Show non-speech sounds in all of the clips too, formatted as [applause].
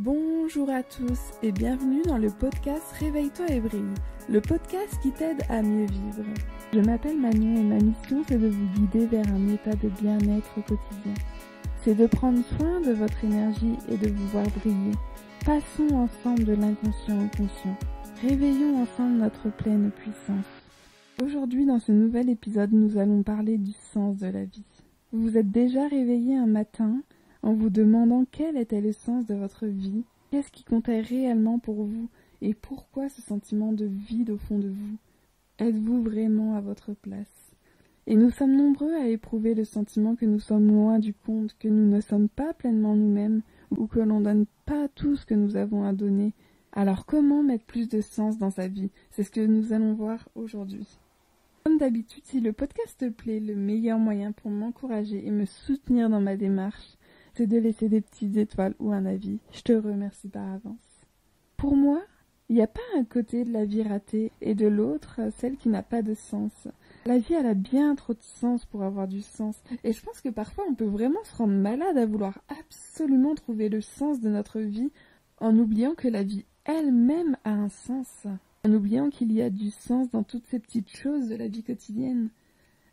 Bonjour à tous et bienvenue dans le podcast Réveille-toi et brille, le podcast qui t'aide à mieux vivre. Je m'appelle Manon et ma mission c'est de vous guider vers un état de bien-être quotidien. C'est de prendre soin de votre énergie et de vous voir briller. Passons ensemble de l'inconscient au conscient. Réveillons ensemble notre pleine puissance. Aujourd'hui dans ce nouvel épisode nous allons parler du sens de la vie. Vous vous êtes déjà réveillé un matin en vous demandant quel était le sens de votre vie, qu'est-ce qui comptait réellement pour vous et pourquoi ce sentiment de vide au fond de vous? Êtes-vous vraiment à votre place? Et nous sommes nombreux à éprouver le sentiment que nous sommes loin du compte, que nous ne sommes pas pleinement nous-mêmes ou que l'on donne pas tout ce que nous avons à donner. Alors comment mettre plus de sens dans sa vie? C'est ce que nous allons voir aujourd'hui. Comme d'habitude, si le podcast te plaît, le meilleur moyen pour m'encourager et me soutenir dans ma démarche, c'est de laisser des petites étoiles ou un avis. Je te remercie par avance. Pour moi, il n'y a pas un côté de la vie ratée et de l'autre celle qui n'a pas de sens. La vie, elle a bien trop de sens pour avoir du sens. Et je pense que parfois on peut vraiment se rendre malade à vouloir absolument trouver le sens de notre vie en oubliant que la vie elle-même a un sens. En oubliant qu'il y a du sens dans toutes ces petites choses de la vie quotidienne.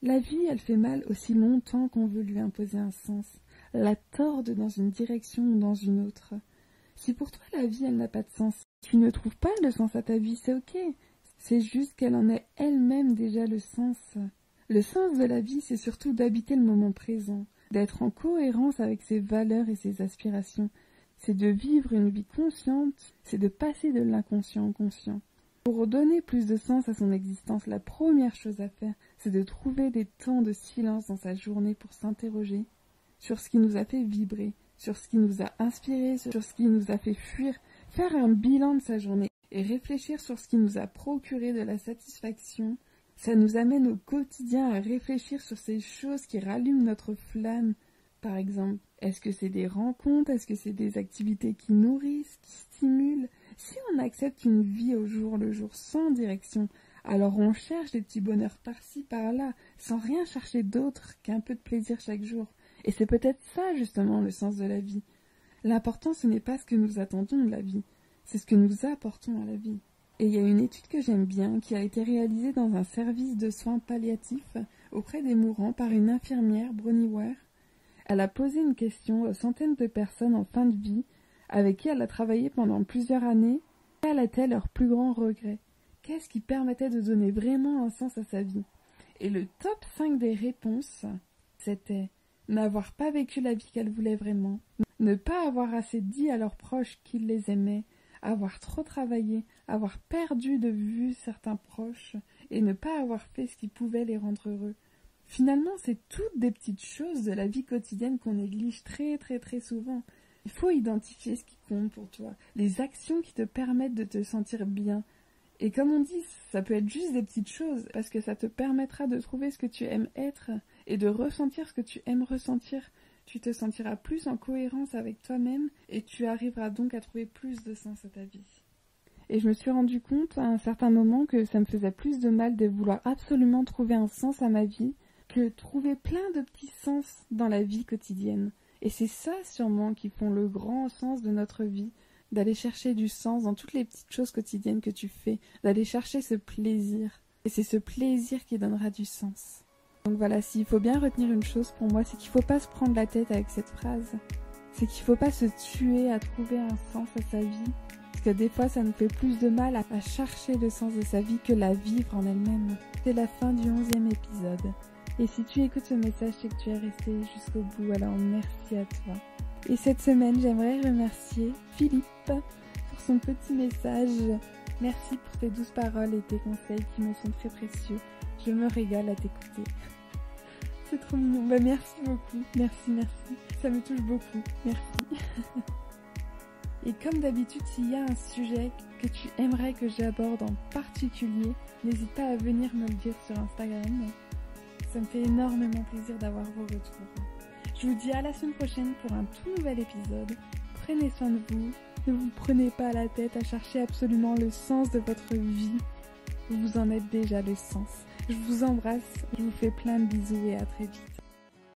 La vie, elle fait mal aussi longtemps qu'on veut lui imposer un sens la torde dans une direction ou dans une autre. Si pour toi la vie elle n'a pas de sens, tu ne trouves pas le sens à ta vie, c'est ok. C'est juste qu'elle en est elle-même déjà le sens. Le sens de la vie, c'est surtout d'habiter le moment présent, d'être en cohérence avec ses valeurs et ses aspirations. C'est de vivre une vie consciente, c'est de passer de l'inconscient au conscient. Pour donner plus de sens à son existence, la première chose à faire, c'est de trouver des temps de silence dans sa journée pour s'interroger sur ce qui nous a fait vibrer, sur ce qui nous a inspiré, sur ce qui nous a fait fuir, faire un bilan de sa journée et réfléchir sur ce qui nous a procuré de la satisfaction, ça nous amène au quotidien à réfléchir sur ces choses qui rallument notre flamme. Par exemple, est-ce que c'est des rencontres, est-ce que c'est des activités qui nourrissent, qui stimulent? Si on accepte une vie au jour le jour sans direction, alors on cherche des petits bonheurs par-ci, par-là, sans rien chercher d'autre qu'un peu de plaisir chaque jour. Et c'est peut-être ça justement le sens de la vie. L'important ce n'est pas ce que nous attendons de la vie, c'est ce que nous apportons à la vie. Et il y a une étude que j'aime bien qui a été réalisée dans un service de soins palliatifs auprès des mourants par une infirmière, Bronnie Ware. Elle a posé une question aux centaines de personnes en fin de vie avec qui elle a travaillé pendant plusieurs années. Quel était leur plus grand regret? Qu'est-ce qui permettait de donner vraiment un sens à sa vie? Et le top 5 des réponses, c'était n'avoir pas vécu la vie qu'elles voulaient vraiment, ne pas avoir assez dit à leurs proches qu'ils les aimaient, avoir trop travaillé, avoir perdu de vue certains proches et ne pas avoir fait ce qui pouvait les rendre heureux. Finalement, c'est toutes des petites choses de la vie quotidienne qu'on néglige très très très souvent. Il faut identifier ce qui compte pour toi, les actions qui te permettent de te sentir bien. Et comme on dit, ça peut être juste des petites choses, parce que ça te permettra de trouver ce que tu aimes être et de ressentir ce que tu aimes ressentir. Tu te sentiras plus en cohérence avec toi-même et tu arriveras donc à trouver plus de sens à ta vie. Et je me suis rendu compte à un certain moment que ça me faisait plus de mal de vouloir absolument trouver un sens à ma vie que trouver plein de petits sens dans la vie quotidienne. Et c'est ça sûrement qui font le grand sens de notre vie, d'aller chercher du sens dans toutes les petites choses quotidiennes que tu fais, d'aller chercher ce plaisir. Et c'est ce plaisir qui donnera du sens. Donc voilà, s'il faut bien retenir une chose pour moi, c'est qu'il ne faut pas se prendre la tête avec cette phrase. C'est qu'il ne faut pas se tuer à trouver un sens à sa vie. Parce que des fois, ça nous fait plus de mal à, chercher le sens de sa vie que la vivre en elle-même. C'est la fin du onzième épisode. Et si tu écoutes ce message, c'est que tu es resté jusqu'au bout, alors merci à toi. Et cette semaine, j'aimerais remercier Philippe pour son petit message. Merci pour tes douces paroles et tes conseils qui me sont très précieux. Je me régale à t'écouter. [laughs] C'est trop mignon. Bah merci beaucoup. Merci, merci. Ça me touche beaucoup. Merci. [laughs] Et comme d'habitude, s'il y a un sujet que tu aimerais que j'aborde en particulier, n'hésite pas à venir me le dire sur Instagram. Ça me fait énormément plaisir d'avoir vos retours. Je vous dis à la semaine prochaine pour un tout nouvel épisode. Prenez soin de vous. Ne vous prenez pas la tête à chercher absolument le sens de votre vie. Vous en êtes déjà le sens. Je vous embrasse, je vous fais plein de bisous et à très vite.